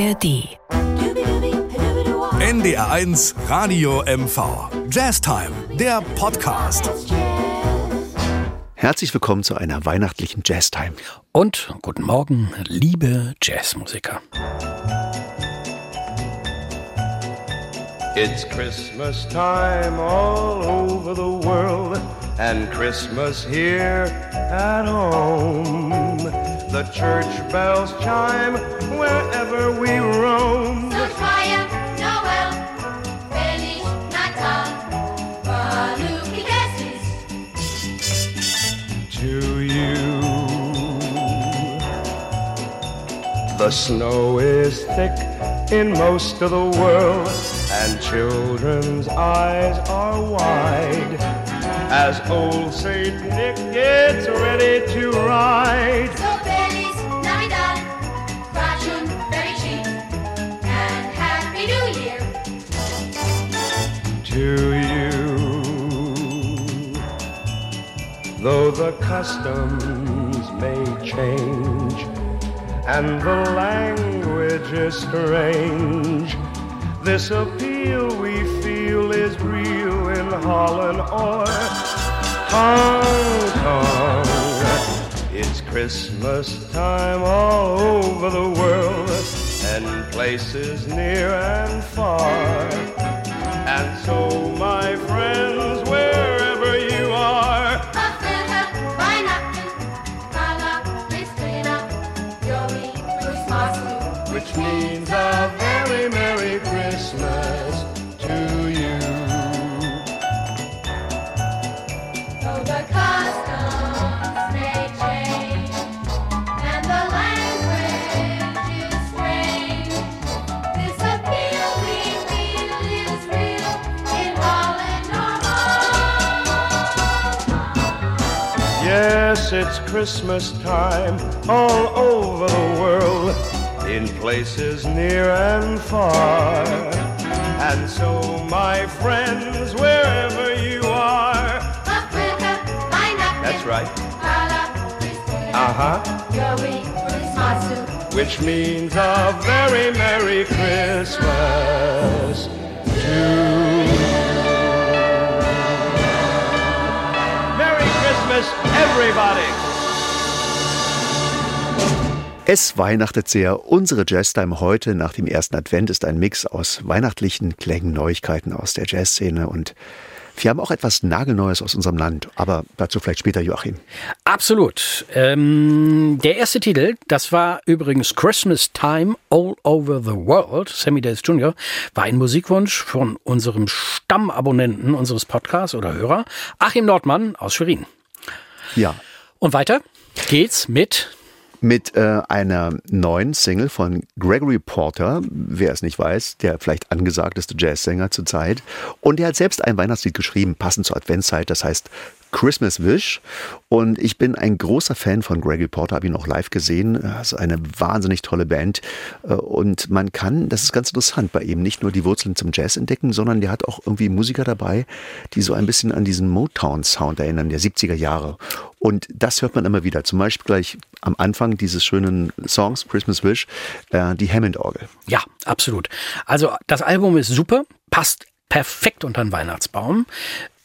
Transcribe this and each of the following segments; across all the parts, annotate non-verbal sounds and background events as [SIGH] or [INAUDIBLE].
ARD. NDR1 Radio MV. Jazztime, der Podcast. Herzlich willkommen zu einer weihnachtlichen Jazztime. Und guten Morgen, liebe Jazzmusiker. It's Christmas time all over the world, and Christmas here at home. The church bells chime wherever we roam. So fire, Noel, Feliz Natal, to you. The snow is thick in most of the world, and children's eyes are wide as old Saint Nick gets ready to ride. To you. Though the customs may change and the language is strange, this appeal we feel is real in Holland or Hong Kong. It's Christmas time all over the world and places near and Christmas time all over the world, in places near and far. And so, my friends, wherever you are, that's right, uh huh. Which means a very Merry Christmas to you. Merry Christmas, everybody! Es weihnachtet sehr. Unsere Jazztime heute nach dem ersten Advent ist ein Mix aus weihnachtlichen Klängen, Neuigkeiten aus der Jazzszene und wir haben auch etwas Nagelneues aus unserem Land, aber dazu vielleicht später, Joachim. Absolut. Ähm, der erste Titel, das war übrigens Christmas Time All Over the World, Sammy Davis Jr., war ein Musikwunsch von unserem Stammabonnenten unseres Podcasts oder Hörer, Achim Nordmann aus Schwerin. Ja, Und weiter geht's mit mit äh, einer neuen Single von Gregory Porter, wer es nicht weiß, der vielleicht angesagteste Jazzsänger zurzeit. Und der hat selbst ein Weihnachtslied geschrieben, passend zur Adventszeit, das heißt Christmas Wish. Und ich bin ein großer Fan von Gregory Porter, habe ihn auch live gesehen. Das ist eine wahnsinnig tolle Band. Äh, Und man kann, das ist ganz interessant bei ihm, nicht nur die Wurzeln zum Jazz entdecken, sondern der hat auch irgendwie Musiker dabei, die so ein bisschen an diesen Motown-Sound erinnern, der 70er Jahre. Und das hört man immer wieder. Zum Beispiel gleich am Anfang dieses schönen Songs, Christmas Wish, äh, die Hammond-Orgel. Ja, absolut. Also das Album ist super, passt perfekt unter den Weihnachtsbaum.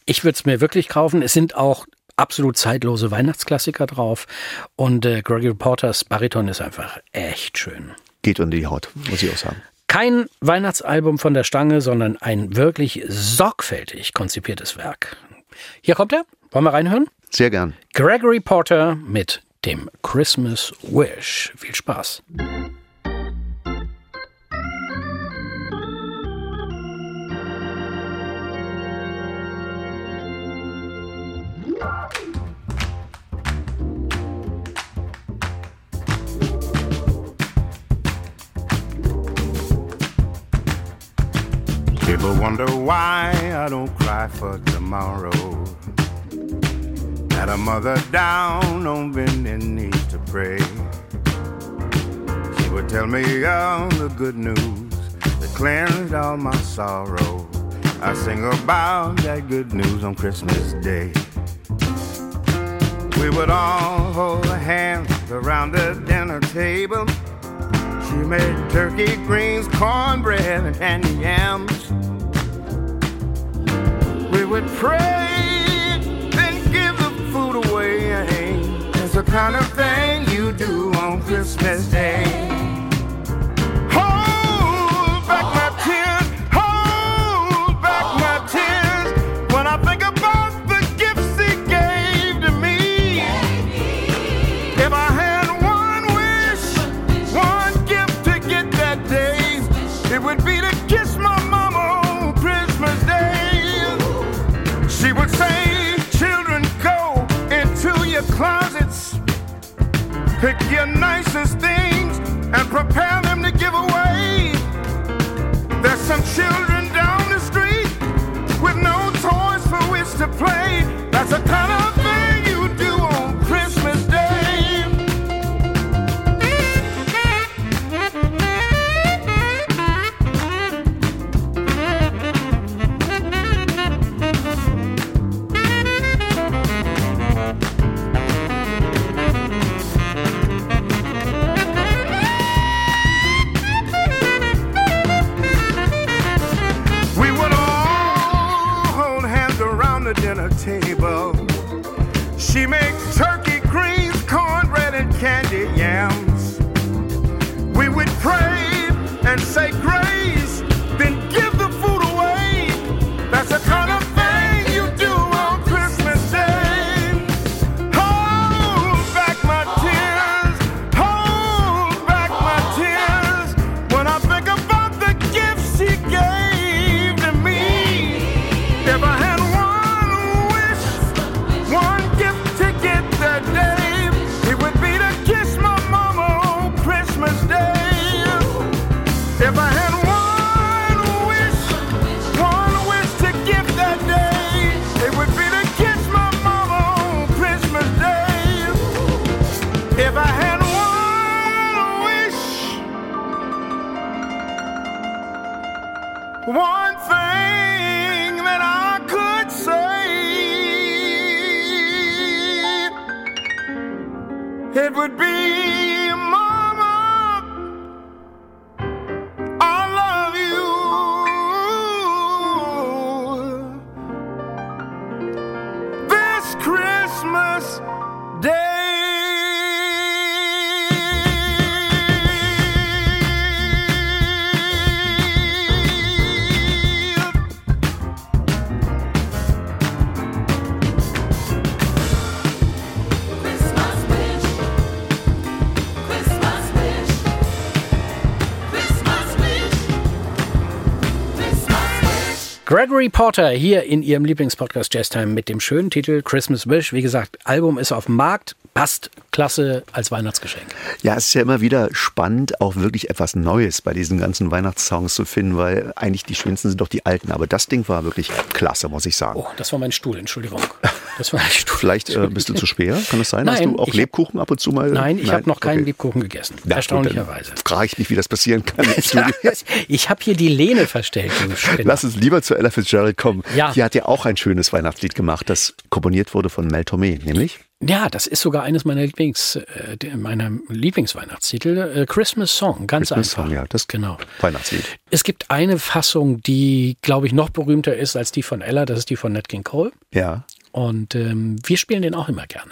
Ich würde es mir wirklich kaufen. Es sind auch absolut zeitlose Weihnachtsklassiker drauf. Und äh, Gregory Porters Bariton ist einfach echt schön. Geht unter die Haut, muss ich auch sagen. Kein Weihnachtsalbum von der Stange, sondern ein wirklich sorgfältig konzipiertes Werk. Hier kommt er. Wollen wir reinhören? Sehr gern. Gregory Porter mit dem Christmas Wish. Viel Spaß. People wonder why I don't cry for tomorrow. Had a mother down on bending knee to pray. She would tell me all the good news that cleansed all my sorrow. I sing about that good news on Christmas Day. We would all hold hands around the dinner table. She made turkey, greens, cornbread, and yams. We would pray, then give the food away. It's the kind of thing you do on Christmas Day. Pick your nicest things, and prepare them to give away. There's some children down the street with no toys for which to play. That's the kind table. She makes turkey, would be, Gregory Porter hier in ihrem Lieblingspodcast Jazztime mit dem schönen Titel Christmas Wish. Wie gesagt, Album ist auf dem Markt, passt klasse als Weihnachtsgeschenk. Ja, es ist ja immer wieder spannend, auch wirklich etwas Neues bei diesen ganzen Weihnachtssongs zu finden, weil eigentlich die schönsten sind doch die alten. Aber das Ding war wirklich klasse, muss ich sagen. Oh, das war mein Stuhl, Entschuldigung. Das war mein [LAUGHS] Stuhl. Vielleicht äh, bist du zu schwer, kann das sein? Hast Nein, du auch Lebkuchen ab und zu mal? Nein, ich habe noch keinen okay. Lebkuchen gegessen. Ja, erstaunlicherweise. Frage ich mich, wie das passieren kann. [LAUGHS] ich habe hier die Lehne verstellt. Lass uns lieber zu Ella Fitzgerald kommen. Ja. Die hat ja auch ein schönes Weihnachtslied gemacht, das komponiert wurde von Mel Tormé, nämlich Ja, das ist sogar eines meiner Lieblings, äh, meiner Lieblingsweihnachtstitel. Äh, Christmas Song, ganz Christmas einfach. Song, ja, das genau. Weihnachtslied. Es gibt eine Fassung, die, glaube ich, noch berühmter ist als die von Ella. Das ist die von Nat King Cole. Ja. Und ähm, wir spielen den auch immer gerne.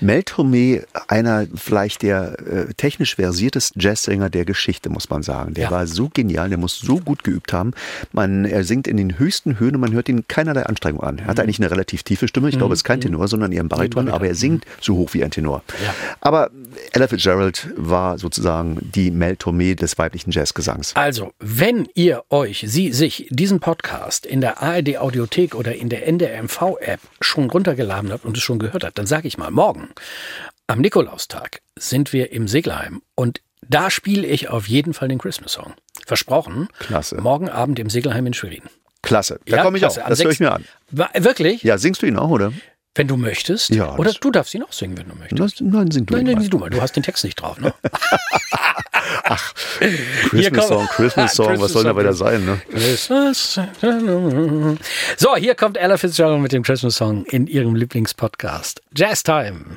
Mel Tormé, einer vielleicht der äh, technisch versiertesten Jazzsänger der Geschichte, muss man sagen. Der Ja. war so genial, der muss so gut geübt haben. Man, er singt in den höchsten Höhen und man hört ihn keinerlei Anstrengung an. Er hat eigentlich eine relativ tiefe Stimme. Ich glaube, es ist kein Tenor, sondern eher ein Bariton, aber er singt so hoch wie ein Tenor. Ja. Aber Ella Fitzgerald war sozusagen die Mel Tormé des weiblichen Jazzgesangs. Also, wenn ihr euch, Sie, sich diesen Podcast in der ARD Audiothek oder in der NDR App schon runtergeladen habt und es schon gehört habt, dann sage ich mal, morgen am Nikolaustag sind wir im Segelheim und da spiele ich auf jeden Fall den Christmas Song. Versprochen. Klasse. Morgen Abend im Segelheim in Schwerin. Klasse. Da Ja, komme ich klasse. auch. Am Das höre ich 6. mir an. Wirklich? Ja, singst du ihn auch, oder? Wenn du möchtest. Ja, Oder du darfst ihn auch singen, wenn du möchtest. Das, nein, sing du Nein, ihn nein, mal. du mal, du hast den Text nicht drauf, ne? [LAUGHS] [LAUGHS] Christmas komm. Song, Christmas Song, was Christmas soll da Song. weiter sein, ne? Christmas. So, hier kommt Ella Fitzgerald mit dem Christmas Song in ihrem Lieblingspodcast. Jazz Time.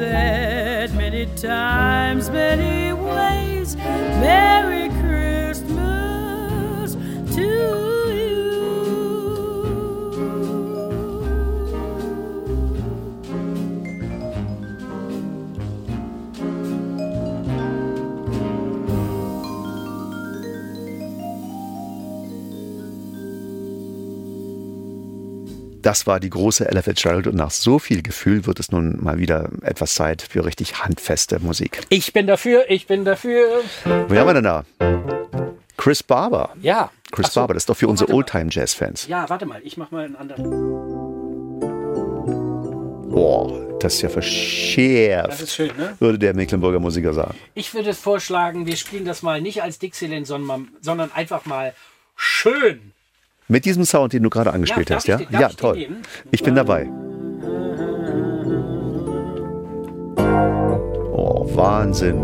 said many times, Das war die große Ella Fitzgerald und nach so viel Gefühl wird es nun mal wieder etwas Zeit für richtig handfeste Musik. Ich bin dafür, ich bin dafür. Wer haben wir denn da? Chris Barber. Ja. Chris so. Barber, das ist doch für Oh, unsere. Oldtime-Jazz-Fans. Ja, warte mal, ich mach mal einen anderen. Boah, das ist ja Das verschärft, ist schön, ne? würde der Mecklenburger Musiker sagen. Ich würde vorschlagen, wir spielen das mal nicht als Dixieland, sondern, sondern einfach mal schön. Mit diesem Sound, den du gerade angespielt Ja, hast, ja? den- ja, toll. Ich bin dabei. Oh, Wahnsinn.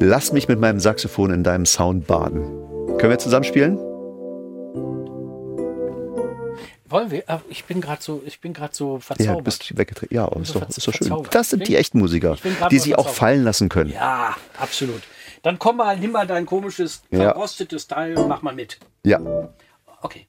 Lass mich mit meinem Saxophon in deinem Sound baden. Können wir zusammen spielen? Wollen wir? Ich bin gerade so, ich bin gerade so Ja, verzaubert. du bist weggetreten. Ja, ist doch, ist doch schön. Das sind die echten Musiker, die sich auch fallen lassen können. Ja, absolut. Dann komm mal, nimm mal dein komisches, Ja. verrostetes Teil und mach mal mit. Ja. Okay.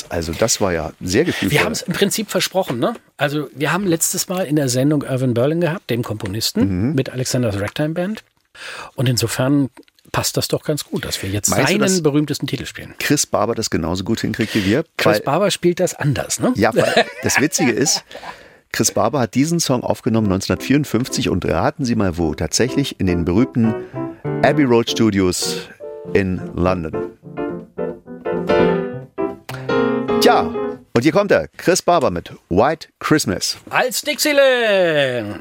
Das, also das war ja sehr gefühlvoll. Wir haben es im Prinzip versprochen, ne? Also wir haben letztes Mal in der Sendung Irvin Berlin gehabt, den Komponisten, Mhm. mit Alexander's Ragtime Band. Und insofern passt das doch ganz gut, dass wir jetzt Meinst du, seinen dass- berühmtesten Titel spielen. Chris Barber das genauso gut hinkriegt wie wir. Chris Barber spielt das anders, ne? Ja, weil [LAUGHS] das Witzige ist, Chris Barber hat diesen Song aufgenommen 1954 und raten Sie mal wo, tatsächlich in den berühmten Abbey Road Studios in London. Tja, und hier kommt er, Chris Barber mit White Christmas. Als Dixieland!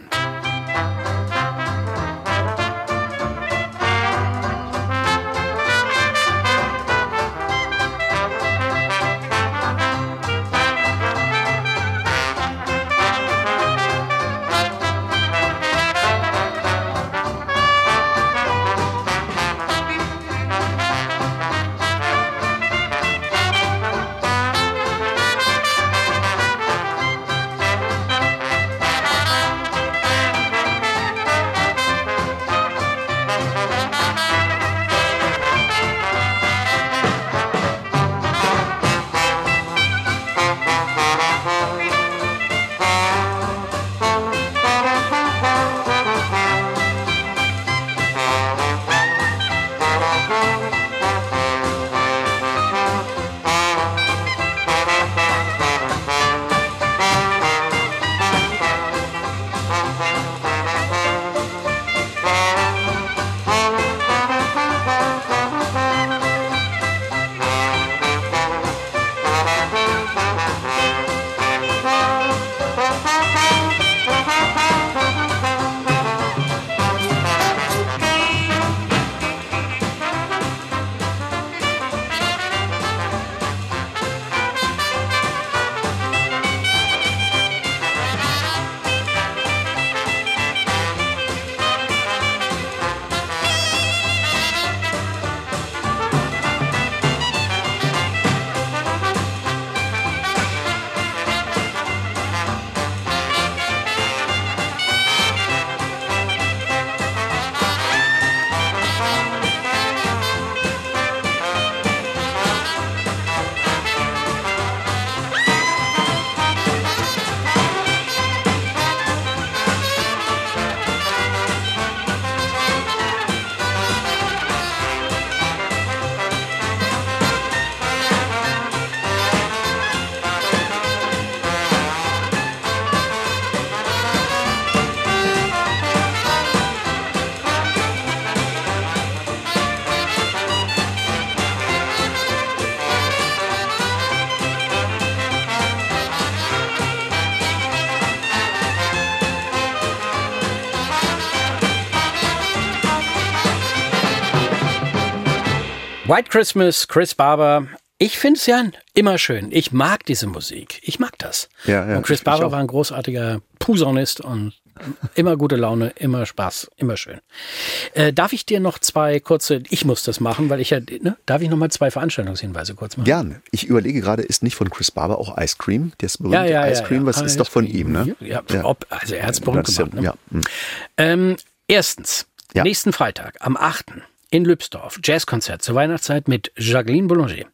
White Christmas, Chris Barber. Ich finde es ja immer schön. Ich mag diese Musik. Ich mag das. Ja, ja, und Chris Barber war ein großartiger Posaunist und immer gute Laune, immer Spaß, immer schön. Äh, darf ich dir noch zwei kurze, ich muss das machen, weil ich ja, ne, darf ich noch mal zwei Veranstaltungshinweise kurz machen? Gern. Ich überlege gerade, ist nicht von Chris Barber auch Ice Cream? Das berühmte Ja, ja, Ice Cream, was ist doch von ihm, ne? Ja, Ob, also er hat es berühmt gemacht. Ne? ja, hm. Ähm, erstens, nächsten Freitag, am 8. in Lübsdorf, Jazzkonzert zur Weihnachtszeit mit Jacqueline Boulanger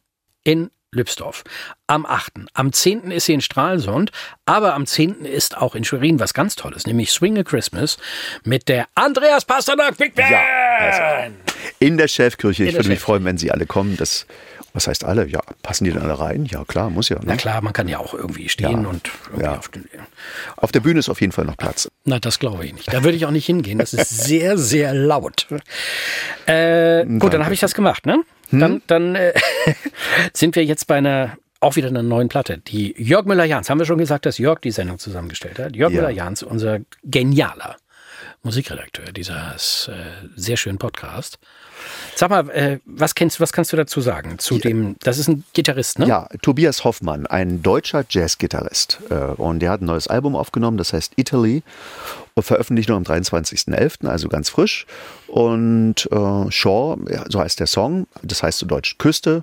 in Lübsdorf. Am 8. Am 10. ist sie in Stralsund, aber am 10. ist auch in Schwerin was ganz Tolles, nämlich Swing a Christmas mit der Andreas Pasternak Big Band. Ja, also In der Chefkirche. Ich der würde mich freuen, wenn Sie alle kommen. Das, was heißt alle? Ja, passen die dann alle rein? Ja, klar, muss ja. Ne? Na klar, man kann ja auch irgendwie stehen Ja. und irgendwie Ja. auf den, Auf der Bühne ist auf jeden Fall noch Platz. Na, das glaube ich nicht. Da würde ich auch nicht hingehen. Das ist sehr, sehr laut. Äh, gut, dann habe ich das gemacht, ne? Dann, dann äh, [LAUGHS] sind wir jetzt bei einer, auch wieder einer neuen Platte. Die Jörg Müller-Jahns, haben wir schon gesagt, dass Jörg die Sendung zusammengestellt hat. Jörg Ja. Müller-Jahns, unser genialer Musikredakteur dieses äh, sehr schönen Podcast. Sag mal, äh, was kennst was kannst du dazu sagen? Zu dem, das ist ein Gitarrist, ne? Ja, Tobias Hoffmann, ein deutscher Jazzgitarrist. Äh, Und der hat ein neues Album aufgenommen, das heißt Italy. Veröffentlicht nur am 23.11., also ganz frisch. Und äh, Shaw, so heißt der Song, das heißt zu Deutsch Küste,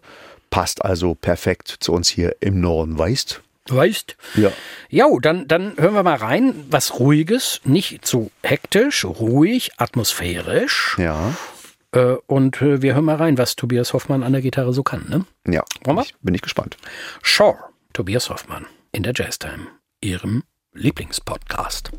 passt also perfekt zu uns hier im Norden, weißt Weißt? Ja. Ja, dann, dann hören wir mal rein. Was Ruhiges, nicht zu hektisch, ruhig, atmosphärisch. Ja. Äh, und äh, wir hören mal rein, was Tobias Hoffmann an der Gitarre so kann. Ne? Ja, Wollen wir? ich, bin ich gespannt. Sure, Tobias Hoffmann in der Jazztime, Ihrem Lieblingspodcast.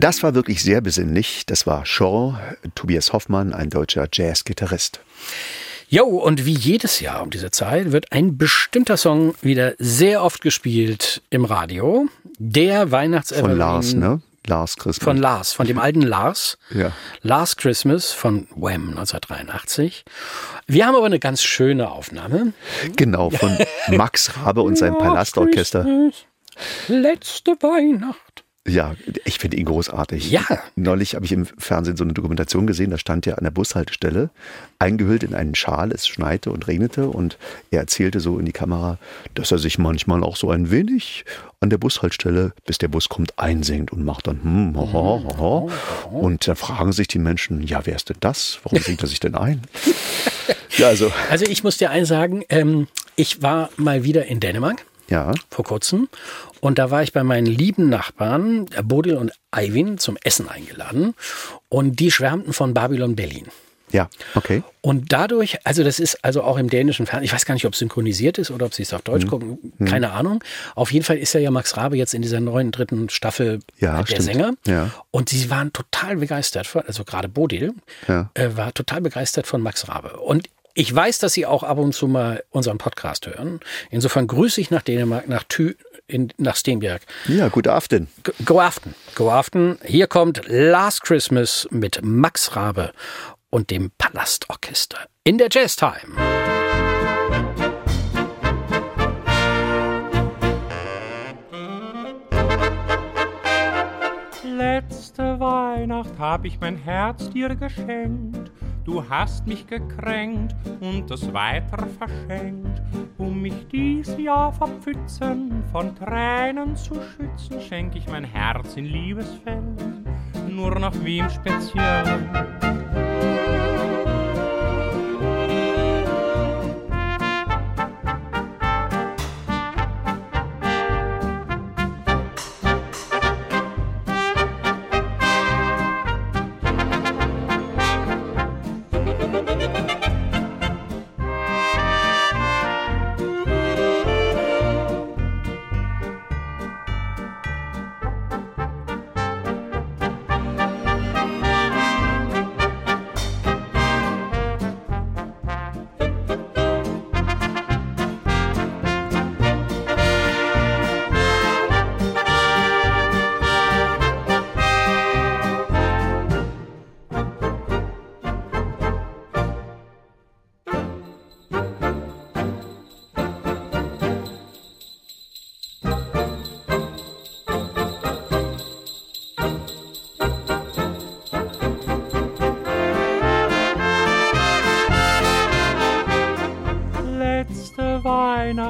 Das war wirklich sehr besinnlich. Das war Shaw, Tobias Hoffmann, ein deutscher Jazzgitarrist. Jo, und wie jedes Jahr um diese Zeit wird ein bestimmter Song wieder sehr oft gespielt im Radio. Der weihnachts Von Lars, ne? Lars Christmas. Von Lars, von dem alten Lars. Ja. Last Christmas von Wham 1983. Wir haben aber eine ganz schöne Aufnahme. Genau, von [LAUGHS] Max Rabe und seinem Palastorchester. Christmas, Letzte Weihnacht. Ja, ich finde ihn großartig. Ja. Neulich habe ich im Fernsehen so eine Dokumentation gesehen, da stand er an der Bushaltestelle, eingehüllt in einen Schal, es schneite und regnete und er erzählte so in die Kamera, dass er sich manchmal auch so ein wenig an der Bushaltestelle, bis der Bus kommt, einsingt und macht dann hm, ho, ho, ho, ho. und da fragen sich die Menschen, ja, wer ist denn das? Warum singt er sich denn ein? [LAUGHS] ja, also, Also ich muss dir eins sagen, ähm, ich war mal wieder in Dänemark ja, vor kurzem und da war ich bei meinen lieben Nachbarn, äh, Bodil und Eivind, zum Essen eingeladen und die schwärmten von Babylon Berlin. ja, okay. Und dadurch, also das ist also auch im dänischen Fernsehen, ich weiß gar nicht, ob es synchronisiert ist oder ob sie es auf Mhm. Deutsch gucken, keine Ahnung. Auf jeden Fall ist er ja Max Rabe jetzt in dieser neuen dritten Staffel Ja, der stimmt. Sänger. Ja. Und sie waren total begeistert, von, also gerade Bodil Ja. äh, war total begeistert von Max Rabe. Und ich weiß, dass sie auch ab und zu mal unseren Podcast hören. Insofern grüße ich nach Dänemark, nach Thü, in, nach Steenberg. Ja, gute Aften. Go Aften. Go Aften. Hier kommt Last Christmas mit Max Rabe und dem Palastorchester in der Jazz Time. Letzte Weihnacht hab ich mein Herz dir geschenkt. Du hast mich gekränkt und es weiter verschenkt. Um mich dies Jahr vor Pfützen von Tränen zu schützen, schenk ich mein Herz in Liebesfällen, nur nach wem speziell.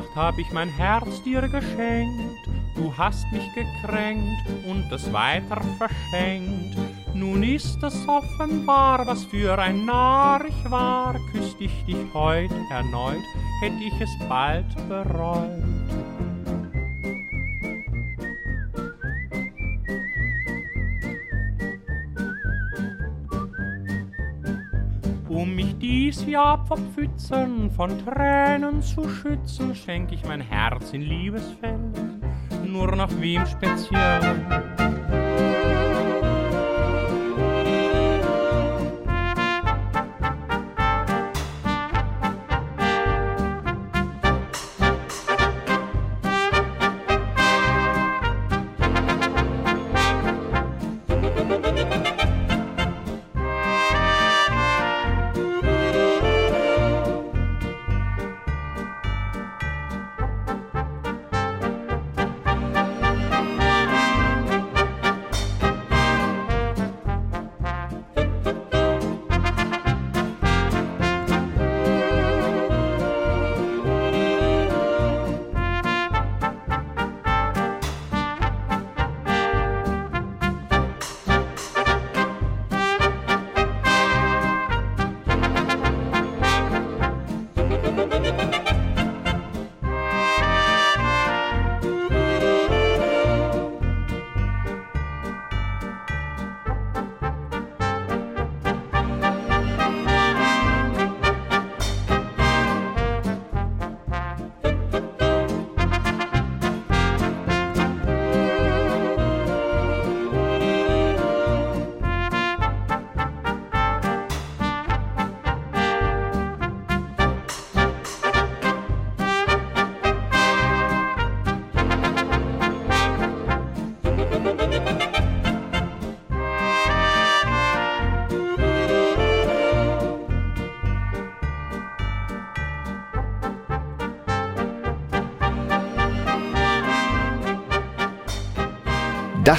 Weihnacht hab ich mein Herz dir geschenkt. Du hast mich gekränkt und es weiter verschenkt. Nun ist es offenbar, was für ein Narr ich war. Küsst ich dich heut erneut, hätt ich es bald bereut. Jahr vor Pfützen von Tränen zu schützen, schenk ich mein Herz in Liebesfällen, nur nach wem speziell.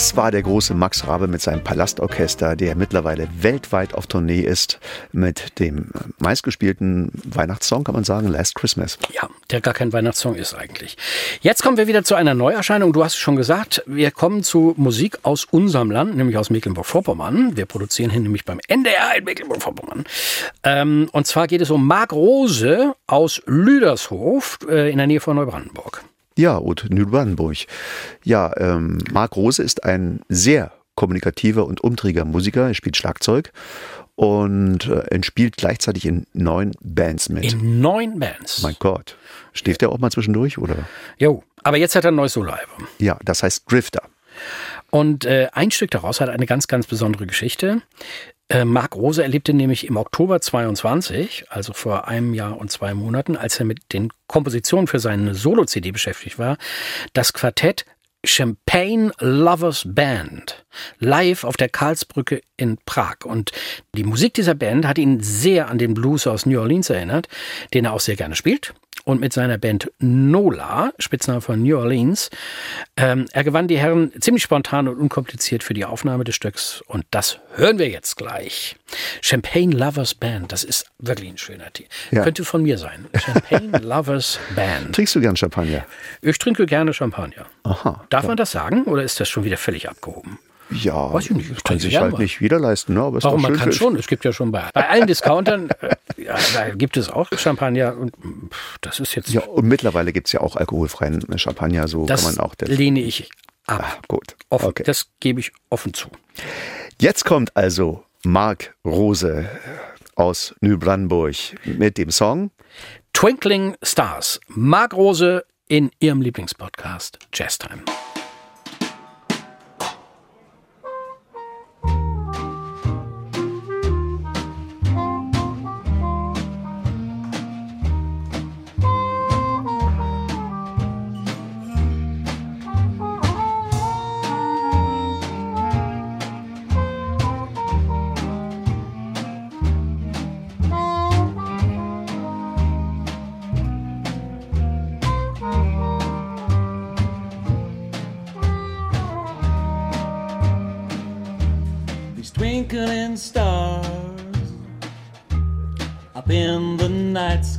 Das war der große Max Rabe mit seinem Palastorchester, der mittlerweile weltweit auf Tournee ist mit dem meistgespielten Weihnachtssong, kann man sagen, Last Christmas. Ja, der gar kein Weihnachtssong ist eigentlich. Jetzt kommen wir wieder zu einer Neuerscheinung. Du hast es schon gesagt, wir kommen zu Musik aus unserem Land, nämlich aus Mecklenburg-Vorpommern. Wir produzieren hier nämlich beim NDR in Mecklenburg-Vorpommern. Ähm, und zwar geht es um Marc Rose aus Lüdershof äh, in der Nähe von Neubrandenburg. Ja, und Nürnberg. Ja, ähm, Marc Rose ist ein sehr kommunikativer und umtriebiger Musiker. Er spielt Schlagzeug und äh, er spielt gleichzeitig in neun Bands mit. In neun Bands. mein Gott. Schläft er auch mal zwischendurch, oder? Jo, aber jetzt hat er ein neues Soloalbum. Ja, das heißt Drifter. Und äh, ein Stück daraus hat eine ganz, ganz besondere Geschichte. Äh, Marc Rose erlebte nämlich im Oktober 22, also vor einem Jahr und zwei Monaten, als er mit den Kompositionen für seine Solo-CD beschäftigt war, das Quartett Champagne Lovers Band live auf der Karlsbrücke in Prag. Und die Musik dieser Band hat ihn sehr an den Blues aus New Orleans erinnert, den er auch sehr gerne spielt. Und mit seiner Band Nola, Spitzname von New Orleans, ähm, er gewann die Herren ziemlich spontan und unkompliziert für die Aufnahme des Stücks. Und das hören wir jetzt gleich. Champagne Lovers Band, das ist wirklich ein schöner Titel. Ja. Könnte von mir sein. Champagne [LAUGHS] Lovers Band. Trinkst du gern Champagner? Ich trinke gerne Champagner. Aha. Darf man das sagen oder ist das schon wieder völlig abgehoben? Ja, Weiß ich nicht, ich kann sich halt mal. nicht jeder leisten. Ne? Aber Warum man kann schon, es gibt ja schon bei, bei allen Discountern, [LAUGHS] ja, da gibt es auch Champagner und das ist jetzt, Ja, und mittlerweile gibt es ja auch alkoholfreien Champagner, so das kann man auch. Das, lehne ich ab. ah, gut. Offen, Okay. Das gebe ich offen zu. Jetzt kommt also Marc Rose aus Nübrandenburg mit dem Song Twinkling Stars, Marc Rose in ihrem Lieblingspodcast Jazz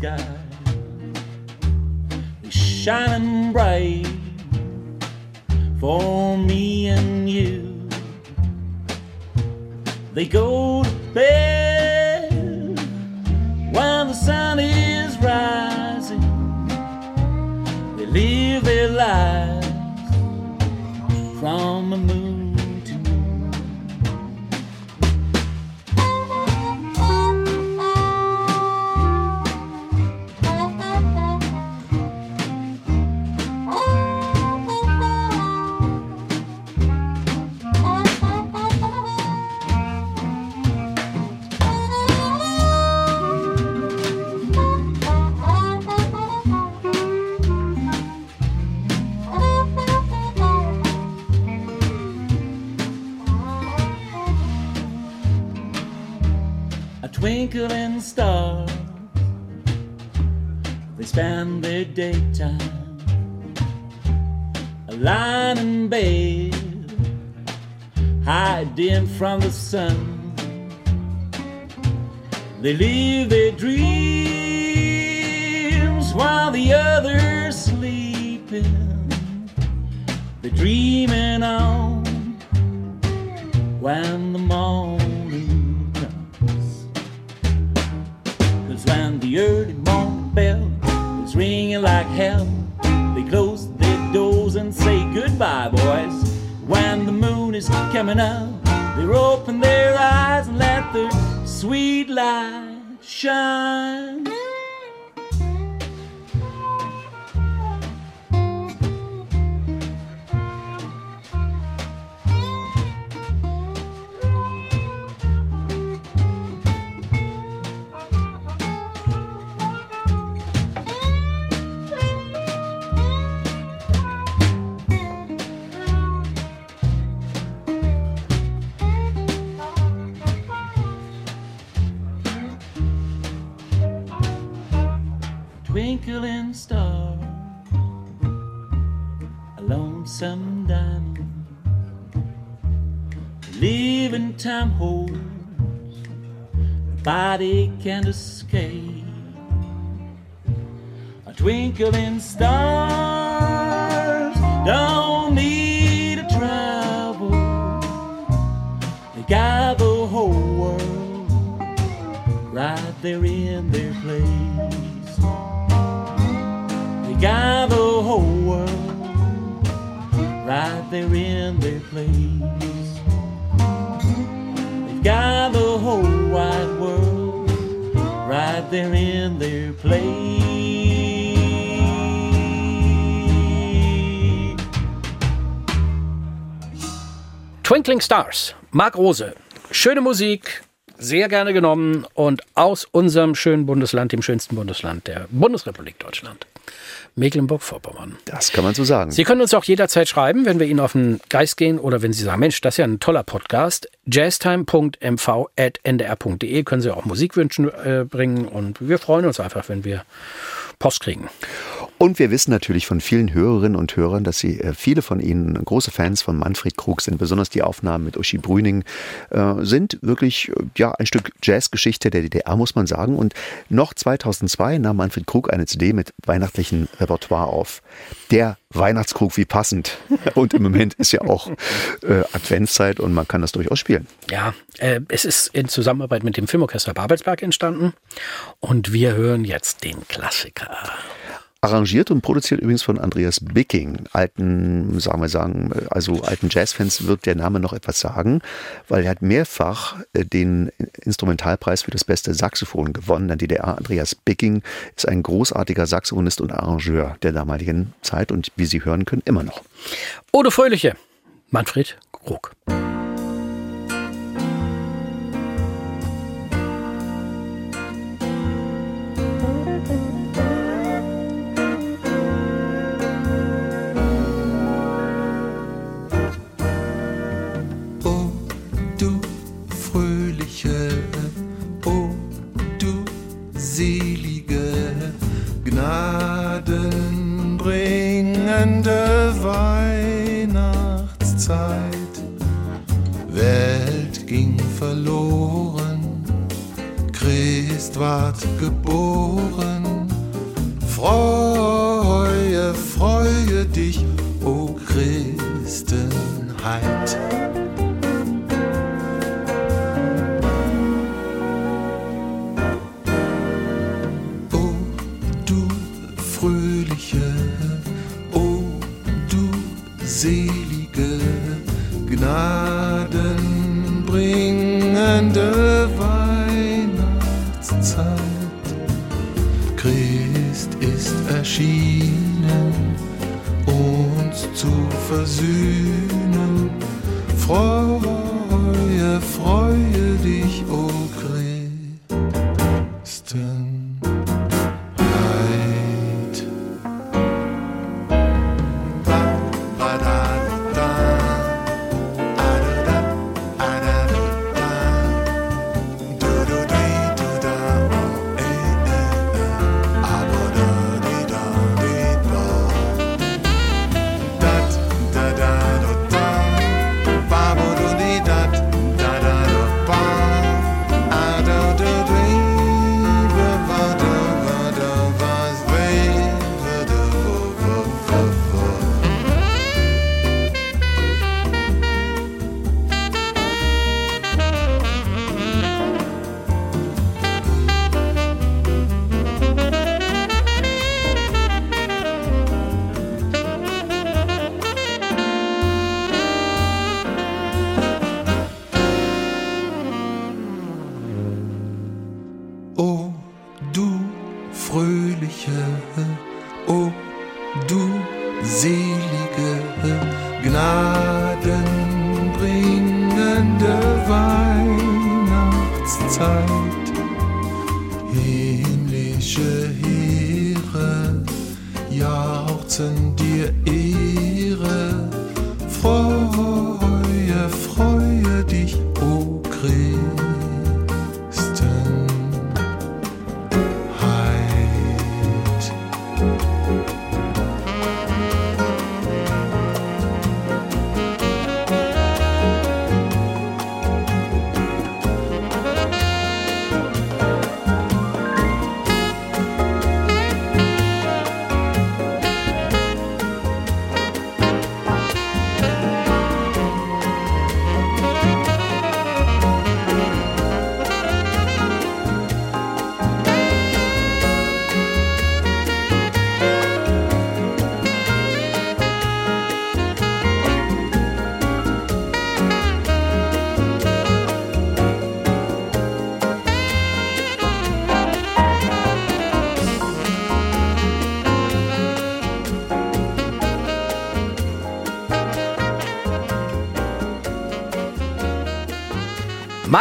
sky, they shining bright hiding from the sun. They live their dreams while the others sleeping. They're dreaming on when the morning comes. Cause when the early morning bell is ringing like hell, they close their doors and say goodbye, boys. Coming up, they open their eyes and let their sweet light shine. Star, a lonesome diamond living time holds, Body can't escape. A twinkling stars don't need to travel. They got the whole world right there in their place. They got right there in their place. They've got the whole wide world right there in their place. Twinkling Stars, Mark Rose. Schöne Musik, sehr gerne genommen und aus unserem schönen Bundesland, dem schönsten Bundesland der Bundesrepublik Deutschland. Mecklenburg-Vorpommern. Das kann man so sagen. Sie können uns auch jederzeit schreiben, wenn wir Ihnen auf den Geist gehen oder wenn Sie sagen, Mensch, das ist ja ein toller Podcast. jazztime.mv.ndr.de können Sie auch Musikwünschen äh, bringen und wir freuen uns einfach, wenn wir Post kriegen. Und wir wissen natürlich von vielen Hörerinnen und Hörern, dass sie äh, viele von ihnen große Fans von Manfred Krug sind. Besonders die Aufnahmen mit Uschi Brüning äh, sind wirklich äh, ja ein Stück Jazzgeschichte der DDR, muss man sagen. Und noch 2002 nahm Manfred Krug eine CD mit weihnachtlichem Repertoire auf. Der Weihnachtskrug wie passend. [LAUGHS] Und im Moment ist ja auch äh, Adventszeit und man kann das durchaus spielen. Ja, es ist in Zusammenarbeit mit dem Filmorchester Babelsberg entstanden und wir hören jetzt den Klassiker. Arrangiert und produziert übrigens von Andreas Bicking. Alten, sagen wir sagen, also alten Jazzfans wird der Name noch etwas sagen, weil er hat mehrfach äh, den Instrumentalpreis für das beste Saxophon gewonnen. Der DDR Andreas Bicking ist ein großartiger Saxophonist und Arrangeur der damaligen Zeit und wie Sie hören können, immer noch. Odo Fröhliche, Manfred Krug. Verloren, Christ ward geboren. Freue, freue dich, o Christenheit.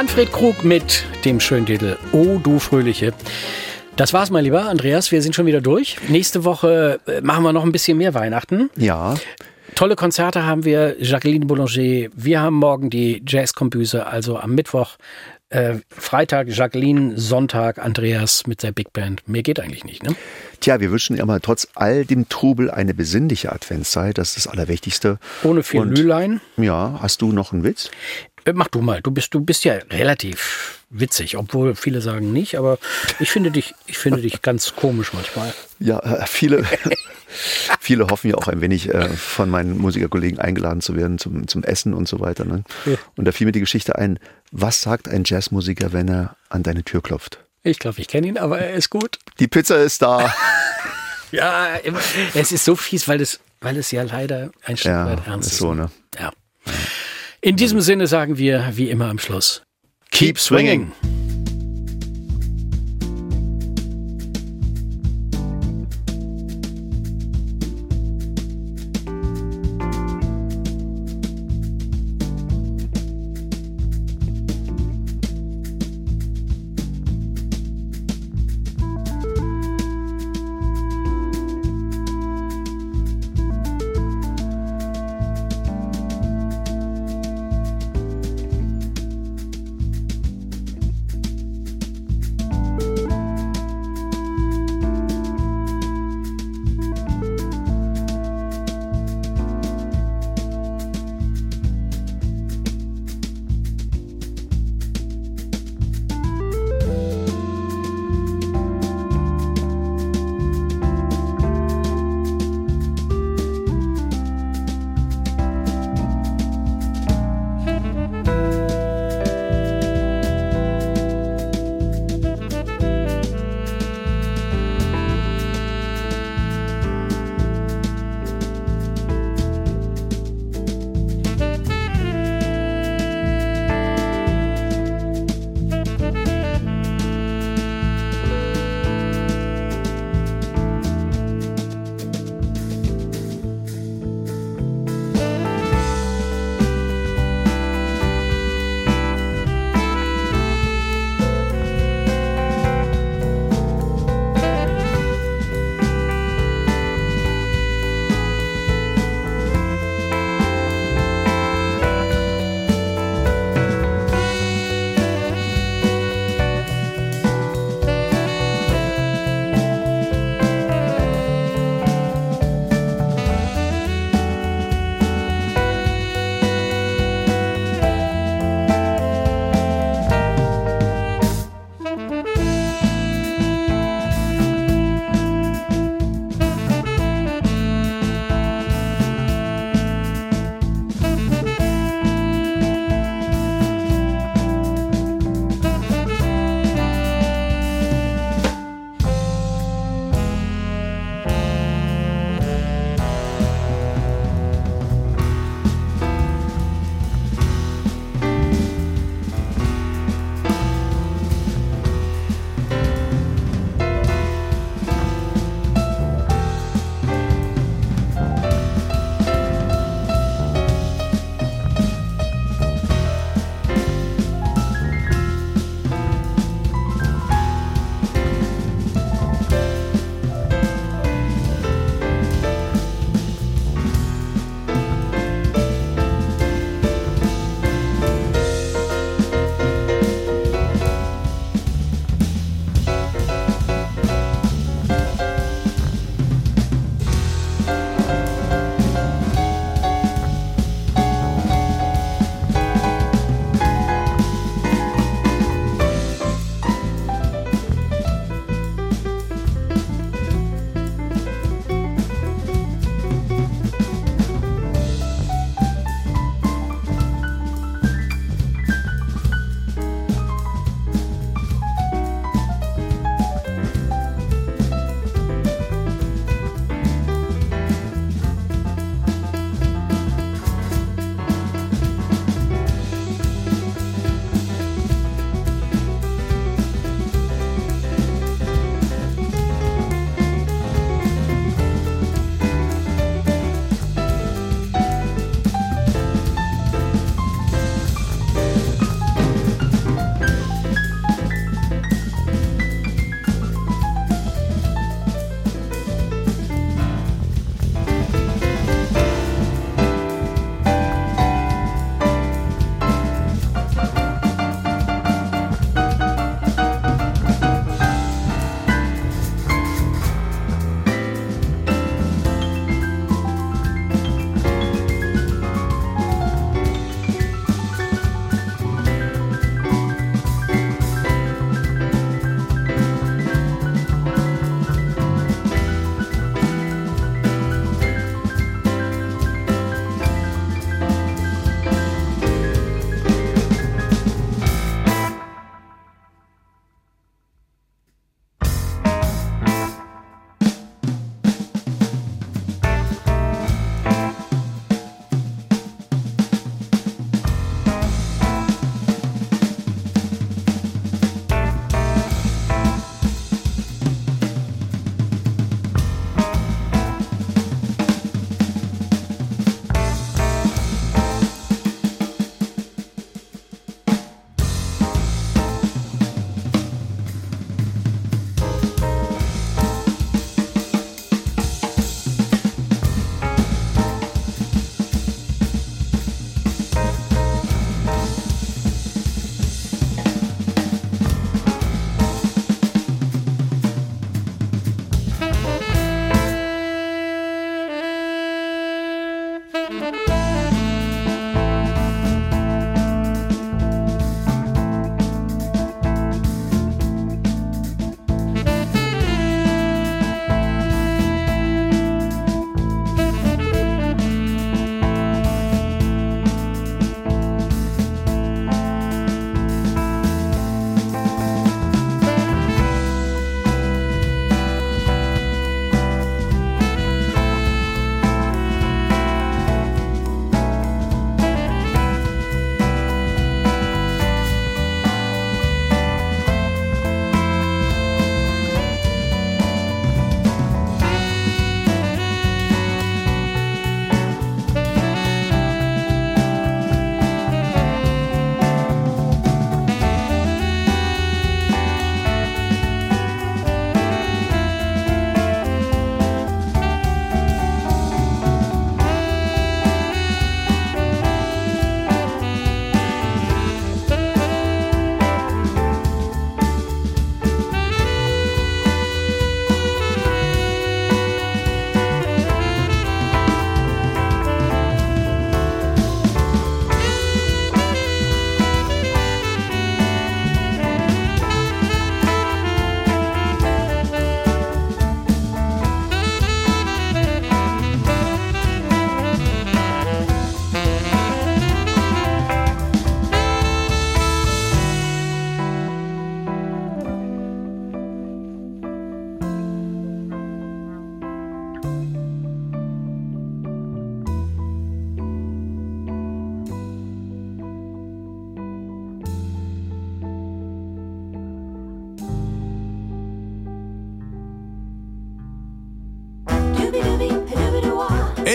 Manfred Krug mit dem schönen Titel Oh du Fröhliche. Das war's, mein lieber Andreas. Wir sind schon wieder durch. Nächste Woche äh, machen wir noch ein bisschen mehr Weihnachten. Ja, Tolle Konzerte haben wir. Jacqueline Boulanger. Wir haben morgen die Jazzkombüse, also am Mittwoch. Äh, Freitag Jacqueline, Sonntag Andreas mit der Big Band. Mehr geht eigentlich nicht, ne? tja, wir wünschen aber trotz all dem Trubel eine besinnliche Adventszeit. Das ist das Allerwichtigste. Ohne viel Und- Lülein. Ja, hast du noch einen Witz? Äh, Mach du mal. Du bist, du bist ja relativ witzig, obwohl viele sagen nicht, aber ich finde dich, ich finde dich ganz komisch manchmal. Ja, äh, viele, [LAUGHS] viele hoffen ja auch ein wenig äh, von meinen Musikerkollegen eingeladen zu werden zum, zum Essen und so weiter. Ne? Ja. Und da fiel mir die Geschichte ein, was sagt ein Jazzmusiker, wenn er an deine Tür klopft? Ich glaube, ich kenne ihn, aber er ist gut. Die Pizza ist da. [LAUGHS] Ja, es ist so fies, weil es, weil es ja leider ein Stück ja, weit ernst ist ist. so, ne? In diesem Sinne sagen wir, wie immer am Schluss, Keep swinging.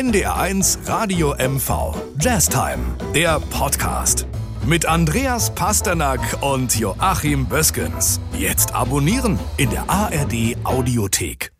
NDR1 Radio MV. Jazztime, der Podcast. Mit Andreas Pasternak und Joachim Böskens. Jetzt abonnieren in der ARD Audiothek.